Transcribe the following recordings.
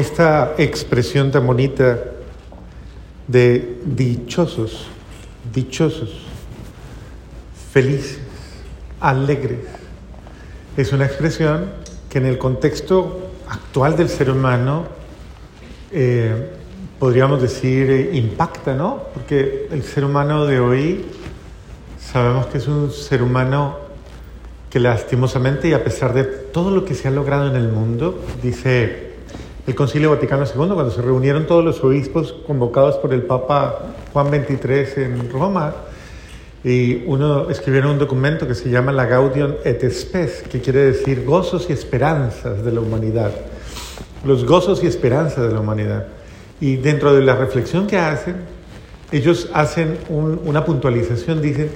esta expresión tan bonita de dichosos, dichosos, felices, alegres, es una expresión que en el contexto actual del ser humano eh, podríamos decir eh, impacta, ¿no? Porque el ser humano de hoy sabemos que es un ser humano que lastimosamente y a pesar de todo lo que se ha logrado en el mundo, dice el Concilio Vaticano II, cuando se reunieron todos los obispos convocados por el Papa Juan XXIII en Roma, y uno escribieron un documento que se llama la Gaudium et Spes, que quiere decir gozos y esperanzas de la humanidad. Los gozos y esperanzas de la humanidad. Y dentro de la reflexión que hacen, ellos hacen una puntualización, dicen,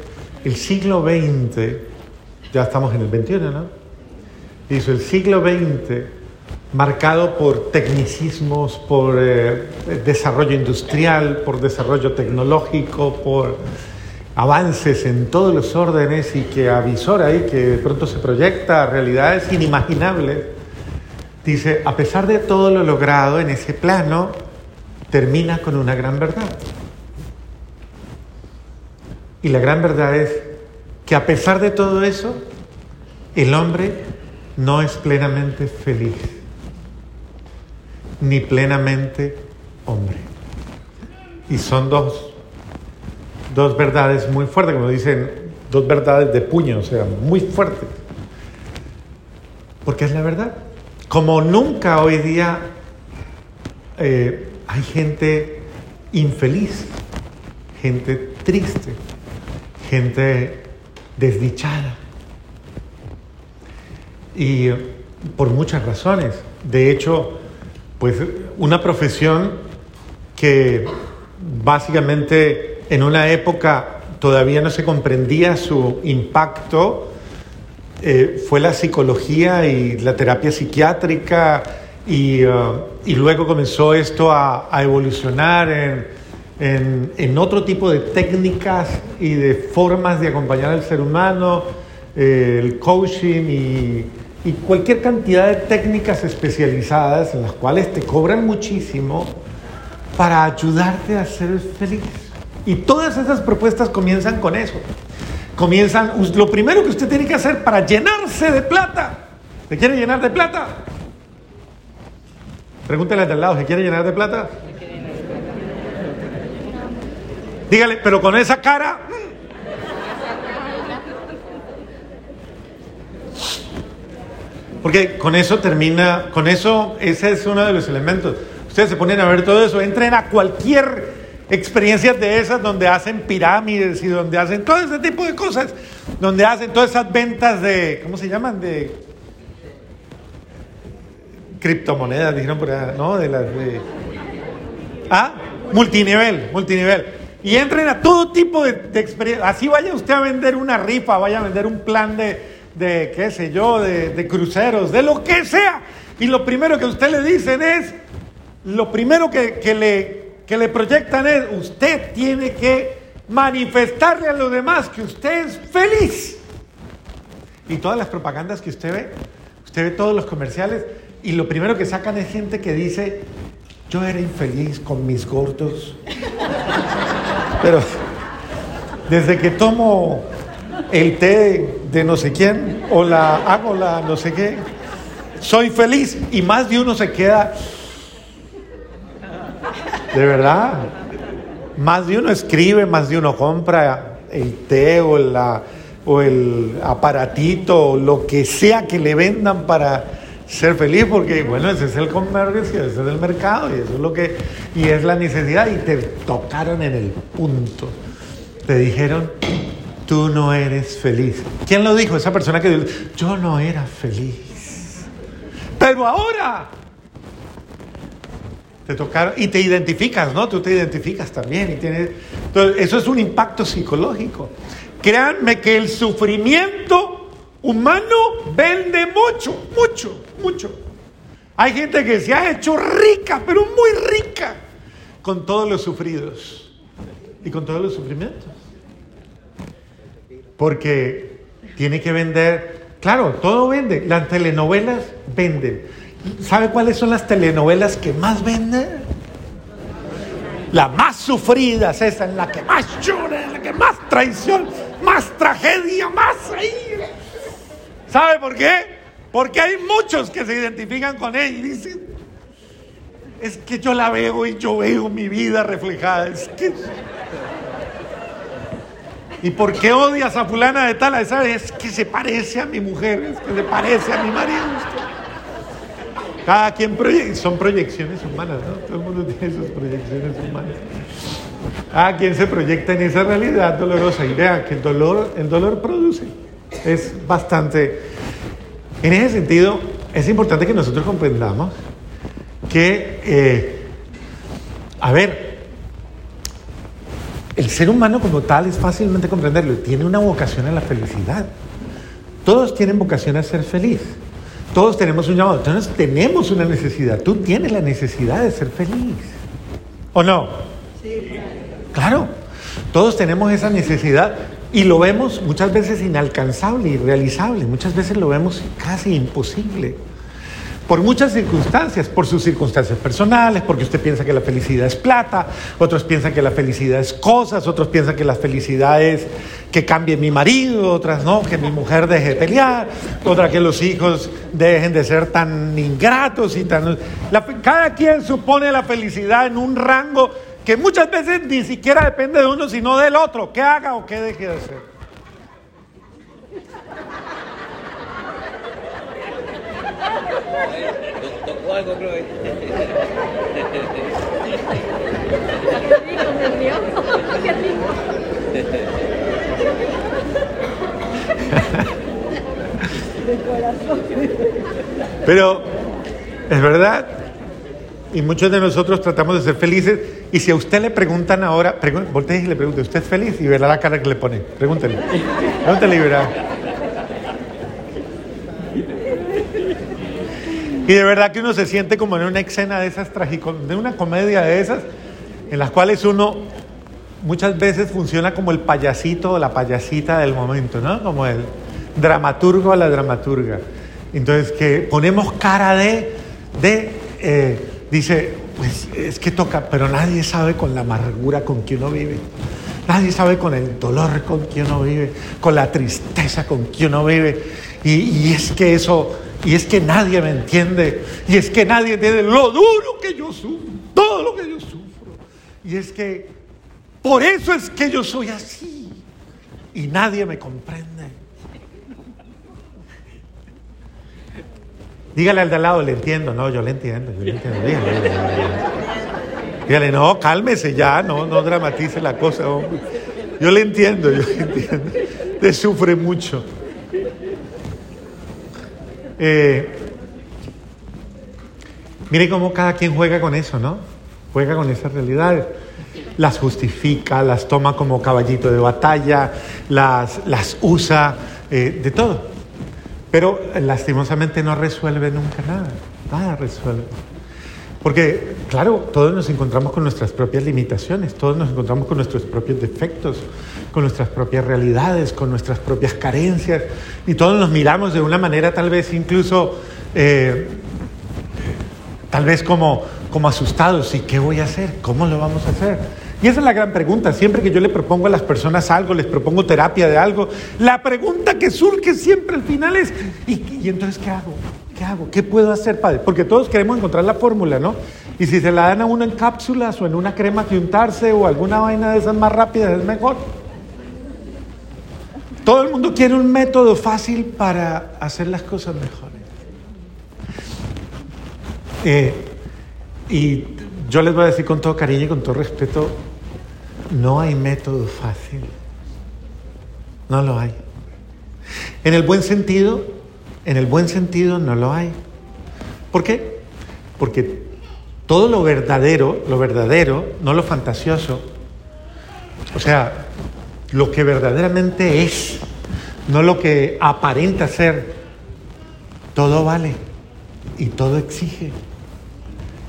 el siglo XX, ya estamos en el XXI, ¿no? Dice, el siglo XX marcado por tecnicismos, por eh, desarrollo industrial, por desarrollo tecnológico, por avances en todos los órdenes y que avisora y que pronto se proyecta a realidades inimaginables. Dice, a pesar de todo lo logrado en ese plano, termina con una gran verdad. Y la gran verdad es que a pesar de todo eso, el hombre no es plenamente feliz ni plenamente hombre. Y son dos, dos verdades muy fuertes, como dicen, dos verdades de puño, o sea, muy fuertes. Porque es la verdad. Como nunca hoy día eh, hay gente infeliz, gente triste, gente desdichada. Y por muchas razones. De hecho, pues una profesión que básicamente en una época todavía no se comprendía su impacto, eh, fue la psicología y la terapia psiquiátrica y, uh, luego comenzó esto a, evolucionar en, en, otro tipo de técnicas y de formas de acompañar al ser humano, eh, el coaching y y cualquier cantidad de técnicas especializadas en las cuales te cobran muchísimo para ayudarte a ser feliz. Y todas esas propuestas comienzan con eso. Comienzan, lo primero que usted tiene que hacer para llenarse de plata. ¿Se quiere llenar de plata? Pregúntele al lado, ¿se quiere llenar de plata? Dígale, pero con esa cara, Porque con eso termina, con eso, ese es uno de los elementos. Ustedes se ponen a ver todo eso, entren a cualquier experiencia de esas donde hacen pirámides y donde hacen todo ese tipo de cosas, donde hacen todas esas ventas de, ¿cómo se llaman? De criptomonedas, dijeron por allá, ¿no? De las de... Ah, multinivel, multinivel. Y entren a todo tipo de experiencias. Así vaya usted a vender una rifa, vaya a vender un plan de, de qué sé yo, de, cruceros, de lo que sea. Y lo primero que usted le dicen es, lo primero que, le, que le proyectan es, usted tiene que manifestarle a los demás que usted es feliz. Y todas las propagandas que usted ve, usted ve todos los comerciales, y lo primero que sacan es gente que dice, yo era infeliz con mis gordos. Pero desde que tomo el té de no sé quién o la hago la no sé qué. Soy feliz y más de uno se queda. De verdad. Más de uno escribe, más de uno compra el té o, la, o el aparatito o lo que sea que le vendan para ser feliz, porque bueno, ese es el comercio, ese es el mercado y eso es lo que y es la necesidad y te tocaron en el punto. Te dijeron, tú no eres feliz. ¿Quién lo dijo? Esa persona que dijo, yo no era feliz. Pero ahora te tocaron y te identificas, ¿no? Tú te identificas también entonces, eso es un impacto psicológico. Créanme que el sufrimiento humano vende mucho, mucho, mucho. Hay gente que se ha hecho rica, pero muy rica, con todos los sufridos y con todos los sufrimientos porque tiene que vender, claro, todo vende, las telenovelas venden. ¿Sabe cuáles son las telenovelas que más venden? La más sufrida es esa, en la que más llora, en la que más traición, más tragedia, más ¿Sabe por qué? Porque hay muchos que se identifican con ella y dicen, es que yo la veo y yo veo mi vida reflejada. Es que... ¿Y por qué odias a fulana de tal? Es que se parece a mi mujer, es que se parece a mi marido. Cada quien proyecta, son proyecciones humanas, ¿no? Todo el mundo tiene sus proyecciones humanas. Cada quien se proyecta en esa realidad dolorosa y vea que el dolor, el dolor produce. Es bastante. En ese sentido, es importante que nosotros comprendamos que, eh, a ver, el ser humano como tal es fácilmente comprenderlo, tiene una vocación a la felicidad. Todos tienen vocación a ser feliz. Todos tenemos un llamado. Entonces tenemos una necesidad. Tú tienes la necesidad de ser feliz. ¿O no? Sí. Claro. Todos tenemos esa necesidad y lo vemos muchas veces inalcanzable, irrealizable. Muchas veces lo vemos casi imposible por muchas circunstancias, por sus circunstancias personales, porque usted piensa que la felicidad es plata, otros piensan que la felicidad es cosas, otros piensan que la felicidad es que cambie mi marido, otras no, que mi mujer deje de pelear, otra que los hijos dejen de ser tan ingratos y tan... cada quien supone la felicidad en un rango que muchas veces ni siquiera depende de uno, sino del otro, que haga o que deje de hacer. Pero es verdad, y muchos de nosotros tratamos de ser felices, y si a usted le preguntan ahora, voltee y le pregunte, ¿usted es feliz? Y verá la cara que le pone. Pregúntele. Pregúntele y verá. Y de verdad que uno se siente como en una escena de esas trágicas, de una comedia de esas, en las cuales uno muchas veces funciona como el payasito o la payasita del momento, ¿no? Como el dramaturgo a la dramaturga. Entonces, que ponemos cara de, de eh, dice, pues es que toca, pero nadie sabe con la amargura con que uno vive. Nadie sabe con el dolor con que uno vive, con la tristeza con que uno vive. Y, y es que eso y es que nadie me entiende. Y es que nadie entiende lo duro que yo sufro. Todo lo que yo sufro. Y es que por eso es que yo soy así. Y nadie me comprende. Dígale al de al lado, le entiendo. No, yo le entiendo. Yo le entiendo. Dígale, no, cálmese ya. No, no dramatice la cosa, hombre. Yo le entiendo, yo le entiendo. Te sufre mucho. Eh, mire cómo cada quien juega con eso, ¿no? Juega con esas realidades. Las justifica, las toma como caballito de batalla, las, las usa, eh, de todo. Pero lastimosamente no resuelve nunca nada. Nada resuelve. Porque, claro, todos nos encontramos con nuestras propias limitaciones, todos nos encontramos con nuestros propios defectos, con nuestras propias realidades, con nuestras propias carencias, y todos nos miramos de una manera tal vez incluso, eh, tal vez como, como asustados, ¿y qué voy a hacer? ¿Cómo lo vamos a hacer? Y esa es la gran pregunta. Siempre que yo le propongo a las personas algo, les propongo terapia de algo, la pregunta que surge siempre al final es, y entonces qué hago? ¿Qué hago? ¿Qué puedo hacer, padre? Porque todos queremos encontrar la fórmula, ¿no? Y si se la dan a uno en cápsulas o en una crema que untarse o alguna vaina de esas más rápidas, es mejor. Todo el mundo quiere un método fácil para hacer las cosas mejores. Eh, y yo les voy a decir con todo cariño y con todo respeto, no hay método fácil. No lo hay. En el buen sentido, en el buen sentido no lo hay. ¿Por qué? Porque todo lo verdadero, lo verdadero, no lo fantasioso, o sea, lo que verdaderamente es, no lo que aparenta ser, todo vale y todo exige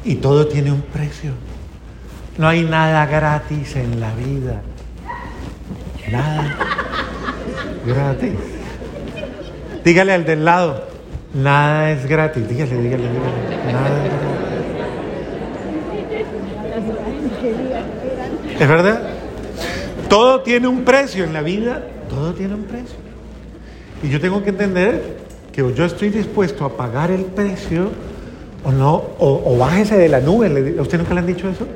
y todo tiene un precio. No hay nada gratis en la vida. Nada gratis. Dígale al del lado, Nada es gratis. Dígale, dígale, dígale. Nada es gratis. ¿Es verdad? Todo tiene un precio en la vida. Todo tiene un precio. Y yo tengo que entender que yo estoy dispuesto a pagar el precio o no, o, bájese de la nube. ¿A usted nunca le han dicho eso?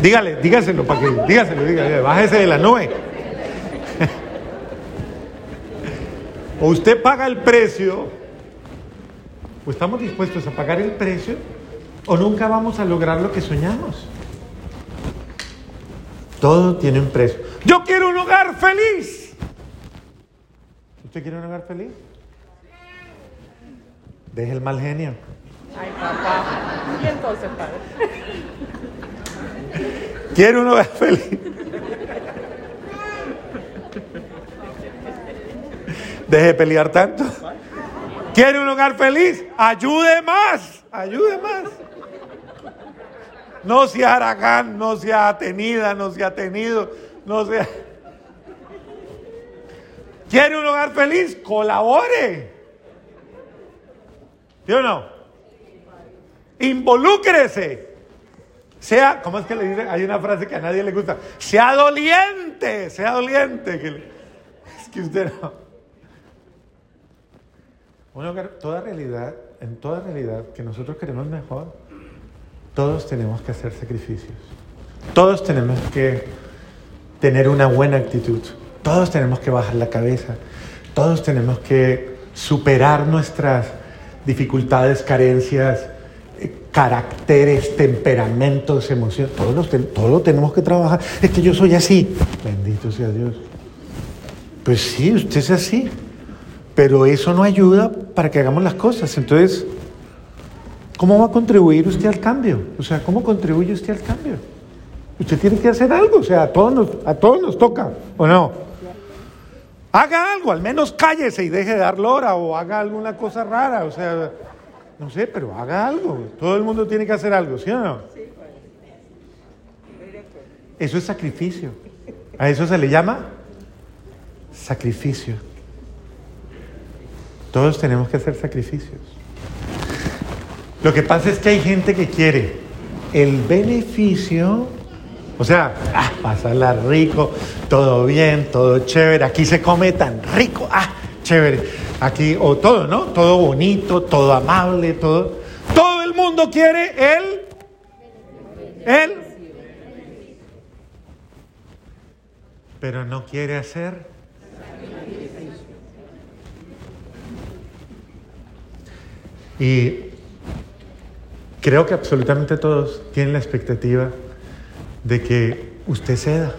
Dígale, dígaselo para que, dígaselo, dígale, bájese de la nube. o usted paga el precio, o estamos dispuestos a pagar el precio, o nunca vamos a lograr lo que soñamos. Todo tiene un precio. Yo quiero un hogar feliz. ¿Usted quiere un hogar feliz? Deje el mal genio. Ay, papá. ¿Y entonces, padre? Quiere un hogar feliz. Deje de pelear tanto. ¿Quiere un hogar feliz? Ayude más. Ayude más. No sea aragán, no sea atenida, no sea tenido, no sea. ¿Quiere un hogar feliz? Colabore. ¿Sí o no? Involúcrese. Sea, ¿cómo es que le dice? Hay una frase que a nadie le gusta. Sea doliente, sea doliente. es que usted no. Bueno, toda realidad, en toda realidad que nosotros queremos mejor, todos tenemos que hacer sacrificios. Todos tenemos que tener una buena actitud. Todos tenemos que bajar la cabeza. Todos tenemos que superar nuestras dificultades, carencias, eh, caracteres, temperamentos, emociones. Todos, lo tenemos que trabajar. Es que yo soy así. Bendito sea Dios. Pues sí, usted es así. Pero eso no ayuda para que hagamos las cosas. Entonces, ¿cómo va a contribuir usted al cambio? O sea, ¿cómo contribuye usted al cambio? Usted tiene que hacer algo. O sea, a todos nos, a todos nos toca, ¿o no? Haga algo, al menos cállese y deje de dar lora o haga alguna cosa rara, o sea, no sé, pero haga algo. Todo el mundo tiene que hacer algo, ¿sí o no? Eso es sacrificio. A eso se le llama sacrificio. Todos tenemos que hacer sacrificios. Lo que pasa es que hay gente que quiere el beneficio o sea, ah, pasarla rico, todo bien, todo chévere. Aquí se come tan rico, ah, chévere. Aquí, o todo, ¿no? Todo bonito, todo amable, todo. Todo el mundo quiere él. Él. Pero no quiere hacer. Y creo que absolutamente todos tienen la expectativa de que usted ceda,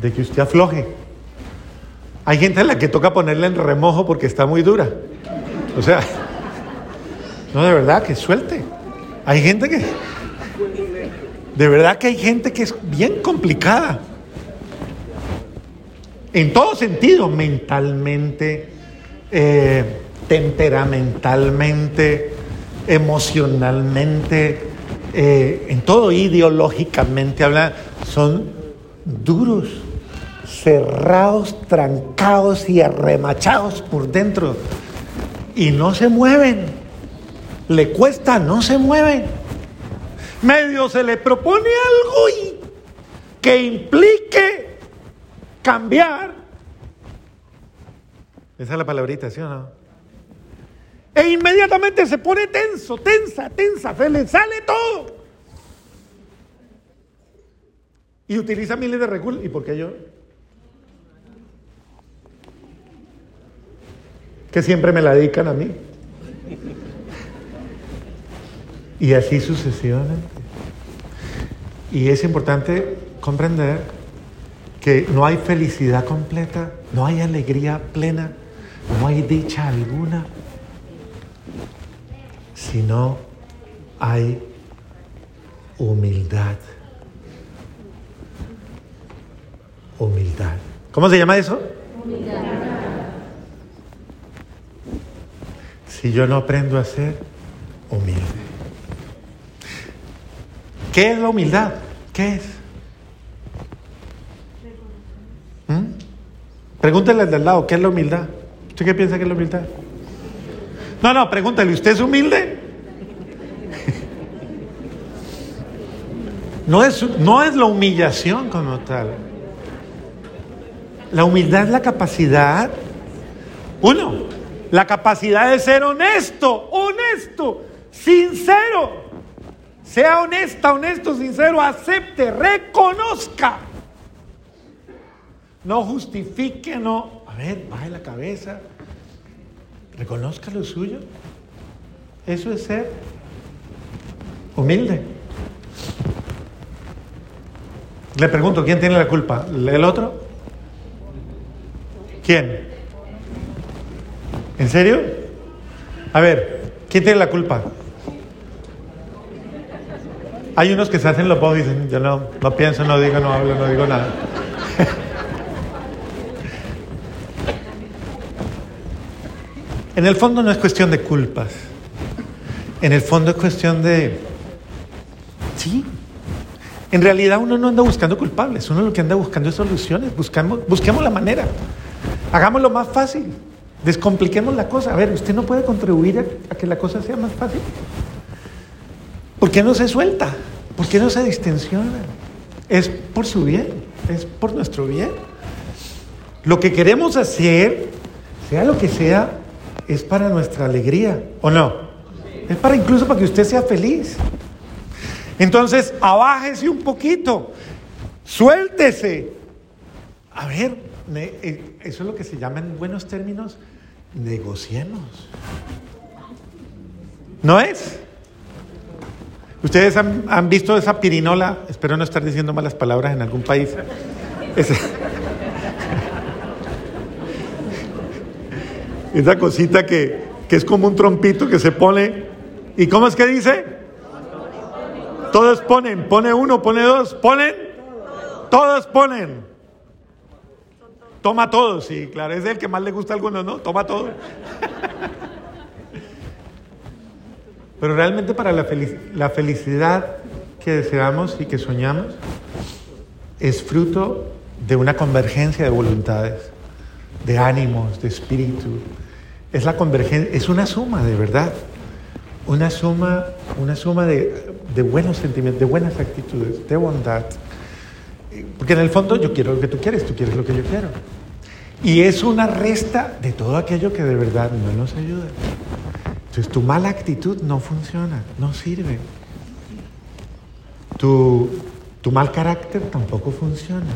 de que usted afloje. Hay gente a la que toca ponerle en remojo porque está muy dura. O sea, no, de verdad, que suelte. Hay gente que... De verdad que hay gente que es bien complicada. En todo sentido, mentalmente, eh, temperamentalmente, emocionalmente, eh, en todo ideológicamente hablan, son duros, cerrados, trancados y arremachados por dentro. Y no se mueven. Le cuesta, no se mueven. Medio se le propone algo y que implique cambiar. Esa es la palabrita, ¿sí o no? E inmediatamente se pone tenso, tensa, tensa, se le sale todo. Y utiliza miles de recursos. ¿Y por qué yo? Que siempre me la dedican a mí. Y así sucesivamente. Y es importante comprender que no hay felicidad completa, no hay alegría plena, no hay dicha alguna si no hay humildad. Humildad. ¿Cómo se llama eso? Humildad. Si yo no aprendo a ser humilde. ¿Qué es la humildad? ¿Qué es? ¿Mm? Pregúntale al del lado, ¿qué es la humildad? ¿Usted qué piensa que es la humildad? No, no, pregúntale, ¿usted es humilde? No es, no es la humillación como tal. La humildad es la capacidad, uno, la capacidad de ser honesto, honesto, sincero. Sea honesta, honesto, sincero, acepte, reconozca. No justifique, no. A ver, baje la cabeza. Reconozca lo suyo. Eso es ser humilde. Le pregunto, ¿quién tiene la culpa? ¿El otro? ¿Quién? ¿En serio? A ver, ¿quién tiene la culpa? Hay unos que se hacen los bobos y dicen, yo no, no pienso, no digo, no hablo, no digo nada. en el fondo no es cuestión de culpas. En el fondo es cuestión de... Sí. En realidad uno no anda buscando culpables, uno lo que anda buscando es soluciones, buscamos, busquemos la manera. Hagámoslo más fácil, descompliquemos la cosa. A ver, usted no puede contribuir a que la cosa sea más fácil. ¿Por qué no se suelta? ¿Por qué no se distensiona? Es por su bien, es por nuestro bien. Lo que queremos hacer, sea lo que sea, es para nuestra alegría, ¿o no? Es para incluso para que usted sea feliz. Entonces, abájese un poquito, suéltese. A ver, eh, eso es lo que se llama en buenos términos, negociemos. ¿No es? Ustedes han, visto esa pirinola, espero no estar diciendo malas palabras en algún país. Esa, cosita que, que es como un trompito que se pone. ¿Y cómo es que dice? Todos ponen, pone uno, pone dos, ponen. Todos ponen. Toma todos, sí, claro, es el que más le gusta a algunos, ¿no? Toma todo. Pero realmente para la, la felicidad que deseamos y que soñamos es fruto de una convergencia de voluntades, de ánimos, de espíritu. Es la convergencia, es una suma de verdad, una suma, una suma de, de buenos sentimientos, de buenas actitudes, de bondad. Porque en el fondo yo quiero lo que tú quieres, tú quieres lo que yo quiero. Y es una resta de todo aquello que de verdad no nos ayuda. Entonces tu mala actitud no funciona, no sirve. Tu, tu mal carácter tampoco funciona.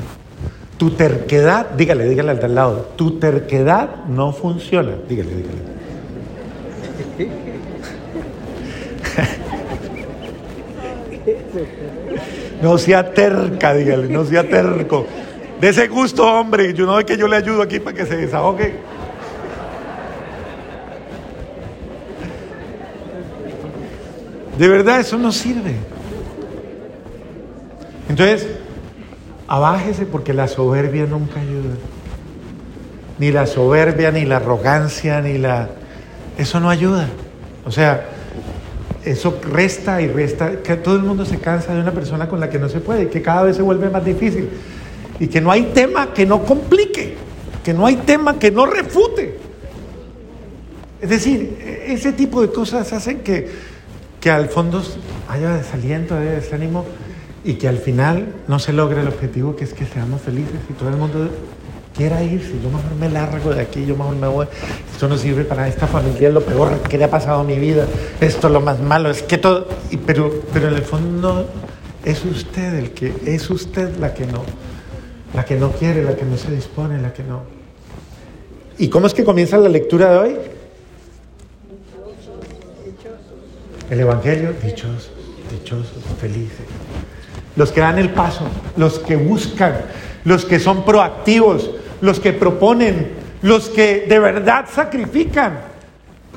Tu terquedad, dígale, dígale al de al lado, tu terquedad no funciona. Dígale, dígale. No sea terca, dígale, no sea terco. De ese gusto, hombre, yo no ve que yo le ayudo aquí para que se desahogue. De verdad, eso no sirve. Entonces, abájese porque la soberbia nunca ayuda. Ni la soberbia, ni la arrogancia, ni la... Eso no ayuda. O sea, eso resta y resta. Que todo el mundo se cansa de una persona con la que no se puede, que cada vez se vuelve más difícil. Y que no hay tema que no complique, que no hay tema que no refute. Es decir, ese tipo de cosas hacen que que al fondo haya desaliento, haya desánimo y que al final no se logre el objetivo que es que seamos felices y todo el mundo quiera irse. Yo mejor me largo de aquí, yo mejor me voy. Esto no sirve para esta familia, es lo peor que le ha pasado a mi vida. Esto es lo más malo, es que todo. Pero, pero en el fondo es usted el que, es usted la que no, la que no quiere, la que no se dispone, la que no. ¿Y cómo es que comienza la lectura de hoy? El Evangelio, dichosos, dichosos, felices. Los que dan el paso, los que buscan, los que son proactivos, los que proponen, los que de verdad sacrifican.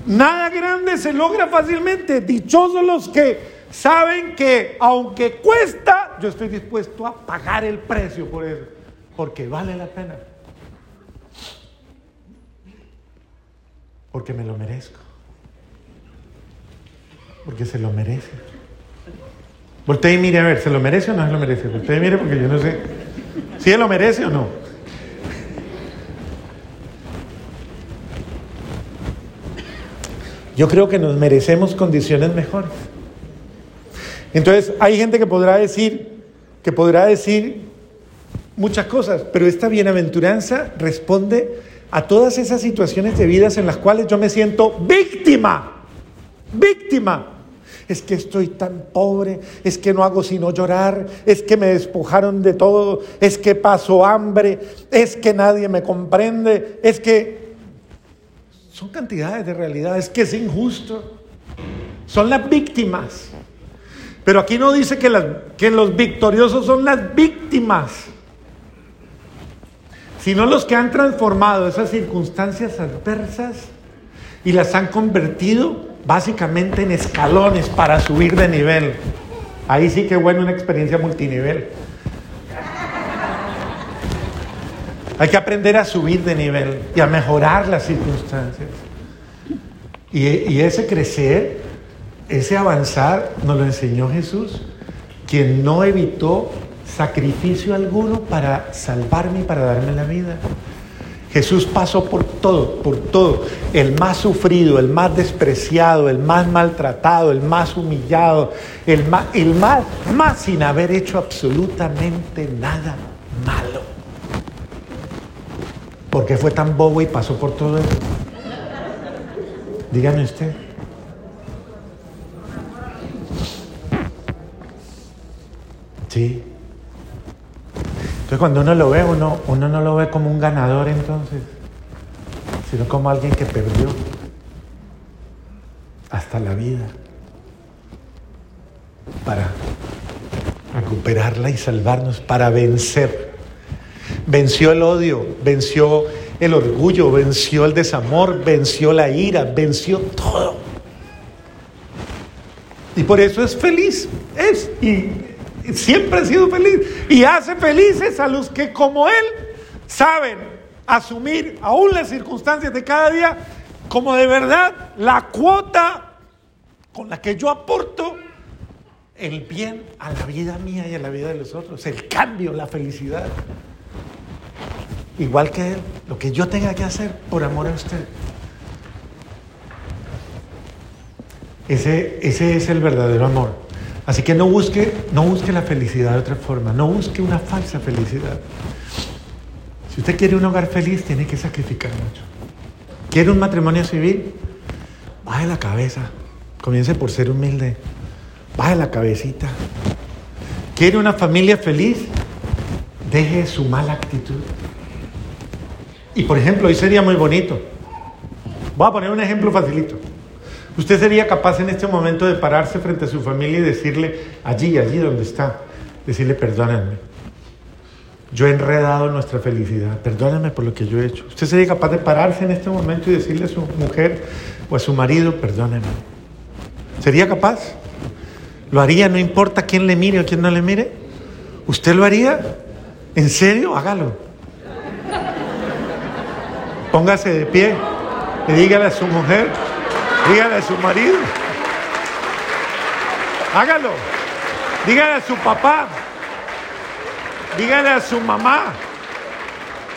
Nada grande se logra fácilmente. Dichosos los que saben que aunque cuesta, yo estoy dispuesto a pagar el precio por eso, porque vale la pena. Porque me lo merezco porque se lo merece. Voltea y mire a ver, ¿se lo merece o no se lo merece? Voltea y mire porque yo no sé si él lo merece o no. Yo creo que nos merecemos condiciones mejores. Entonces, hay gente que podrá decir, que podrá decir muchas cosas, pero esta bienaventuranza responde a todas esas situaciones de vidas en las cuales yo me siento víctima, víctima. Es que estoy tan pobre, es que no hago sino llorar, es que me despojaron de todo, es que paso hambre, es que nadie me comprende, es que son cantidades de realidad, es que es injusto. Son las víctimas. Pero aquí no dice que, que los victoriosos son las víctimas sino los que han transformado esas circunstancias adversas y las han convertido básicamente en escalones para subir de nivel. Ahí sí que bueno una experiencia multinivel. Hay que aprender a subir de nivel y a mejorar las circunstancias. Y, y, ese crecer, ese avanzar, nos lo enseñó Jesús, quien no evitó sacrificio alguno para salvarme y para darme la vida. Jesús pasó por todo, por todo. El más sufrido, el más despreciado, el más maltratado, el más humillado, el más, el más, más sin haber hecho absolutamente nada malo. ¿Por qué fue tan bobo y pasó por todo eso? Dígame usted. Sí. Entonces cuando uno lo ve, uno, uno no lo ve como un ganador entonces, sino como alguien que perdió hasta la vida para recuperarla y salvarnos, para vencer. Venció el odio, venció el orgullo, venció el desamor, venció la ira, venció todo. Y por eso es feliz, es. Y siempre ha sido feliz y hace felices a los que como Él saben asumir aún las circunstancias de cada día como de verdad la cuota con la que yo aporto el bien a la vida mía y a la vida de los otros, el cambio, la felicidad. Igual que Él, lo que yo tenga que hacer por amor a usted. Ese, ese es el verdadero amor. Así que no busque, no busque la felicidad de otra forma, no busque una falsa felicidad. Si usted quiere un hogar feliz, tiene que sacrificar mucho. ¿Quiere un matrimonio civil? Baje la cabeza. Comience por ser humilde. Baje la cabecita. ¿Quiere una familia feliz? Deje su mala actitud. Y por ejemplo, hoy sería muy bonito. Voy a poner un ejemplo facilito. Usted sería capaz en este momento de pararse frente a su familia y decirle, allí, allí donde está, decirle, perdónenme. Yo he enredado nuestra felicidad, perdónenme por lo que yo he hecho. Usted sería capaz de pararse en este momento y decirle a su mujer o a su marido, perdónenme. ¿Sería capaz? ¿Lo haría? No importa quién le mire o quién no le mire. ¿Usted lo haría? ¿En serio? Hágalo. Póngase de pie y dígale a su mujer, Dígale a su marido. Hágalo. Dígale a su papá. Dígale a su mamá.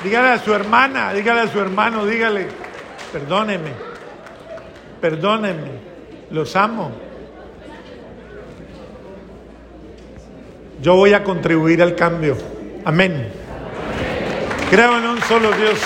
Dígale a su hermana. Dígale a su hermano. Dígale, perdóneme. Perdónenme. Los amo. Yo voy a contribuir al cambio. Amén. Creo en un solo Dios.